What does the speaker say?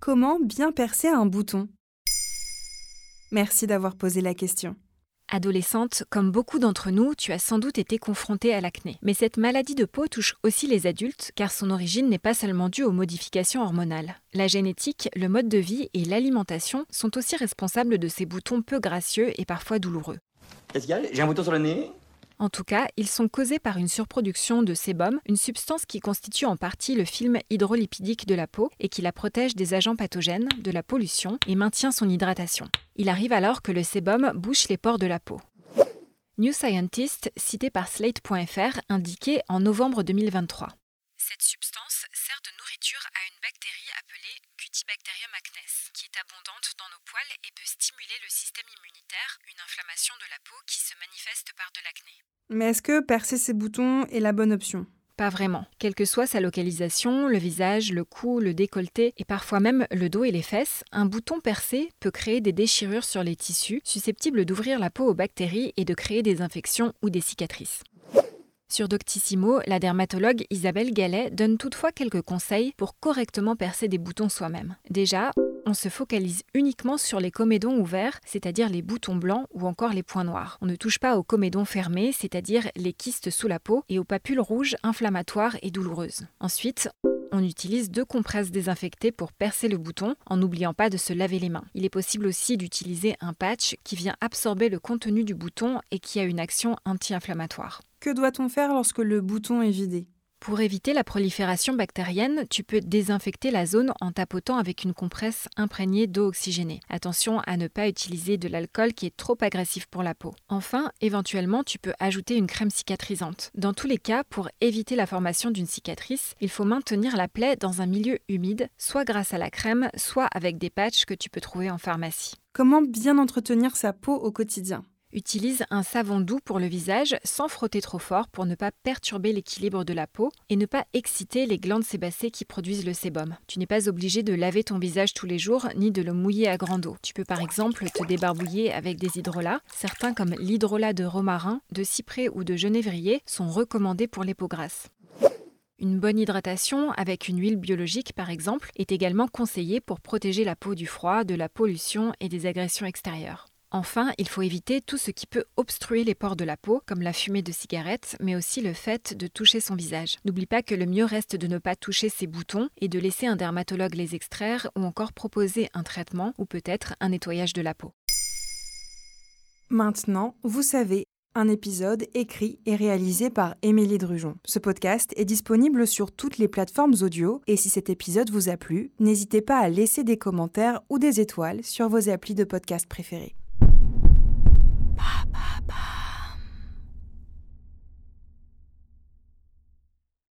Comment bien percer un bouton? Merci d'avoir posé la question. Adolescente, comme beaucoup d'entre nous, tu as sans doute été confrontée à l'acné. Mais cette maladie de peau touche aussi les adultes car son origine n'est pas seulement due aux modifications hormonales. La génétique, le mode de vie et l'alimentation sont aussi responsables de ces boutons peu gracieux et parfois douloureux. Qu'est-ce qu'il y a J'ai un bouton sur le nez En tout cas, ils sont causés par une surproduction de sébum, une substance qui constitue en partie le film hydrolipidique de la peau et qui la protège des agents pathogènes, de la pollution et maintient son hydratation. Il arrive alors que le sébum bouche les pores de la peau. New Scientist, cité par Slate.fr, indiquait en novembre 2023. Cette substance à une bactérie appelée Cutibacterium acnes, qui est abondante dans nos poils et peut stimuler le système immunitaire, une inflammation de la peau qui se manifeste par de l'acné. Mais est-ce que percer ces boutons est la bonne option? Pas vraiment. Quelle que soit sa localisation, le visage, le cou, le décolleté et parfois même le dos et les fesses, un bouton percé peut créer des déchirures sur les tissus susceptibles d'ouvrir la peau aux bactéries et de créer des infections ou des cicatrices. Sur Doctissimo, la dermatologue Isabelle Gallet donne toutefois quelques conseils pour correctement percer des boutons soi-même. Déjà, on se focalise uniquement sur les comédons ouverts, c'est-à-dire les boutons blancs ou encore les points noirs. On ne touche pas aux comédons fermés, c'est-à-dire les kystes sous la peau, et aux papules rouges inflammatoires et douloureuses. Ensuite, on utilise deux compresses désinfectées pour percer le bouton en n'oubliant pas de se laver les mains. Il est possible aussi d'utiliser un patch qui vient absorber le contenu du bouton et qui a une action anti-inflammatoire. Que doit-on faire lorsque le bouton est vidé? Pour éviter la prolifération bactérienne, tu peux désinfecter la zone en tapotant avec une compresse imprégnée d'eau oxygénée. Attention à ne pas utiliser de l'alcool qui est trop agressif pour la peau. Enfin, éventuellement, tu peux ajouter une crème cicatrisante. Dans tous les cas, pour éviter la formation d'une cicatrice, il faut maintenir la plaie dans un milieu humide, soit grâce à la crème, soit avec des patchs que tu peux trouver en pharmacie. Comment bien entretenir sa peau au quotidien? Utilise un savon doux pour le visage sans frotter trop fort pour ne pas perturber l'équilibre de la peau et ne pas exciter les glandes sébacées qui produisent le sébum. Tu n'es pas obligé de laver ton visage tous les jours ni de le mouiller à grande eau. Tu peux par exemple te débarbouiller avec des hydrolats. Certains comme l'hydrolat de romarin, de cyprès ou de genévrier sont recommandés pour les peaux grasses. Une bonne hydratation avec une huile biologique par exemple est également conseillée pour protéger la peau du froid, de la pollution et des agressions extérieures. Enfin, il faut éviter tout ce qui peut obstruer les pores de la peau, comme la fumée de cigarette, mais aussi le fait de toucher son visage. N'oublie pas que le mieux reste de ne pas toucher ces boutons et de laisser un dermatologue les extraire ou encore proposer un traitement ou peut-être un nettoyage de la peau. Maintenant, vous savez, un épisode écrit et réalisé par Émilie Drujon. Ce podcast est disponible sur toutes les plateformes audio et si cet épisode vous a plu, n'hésitez pas à laisser des commentaires ou des étoiles sur vos applis de podcast préférés.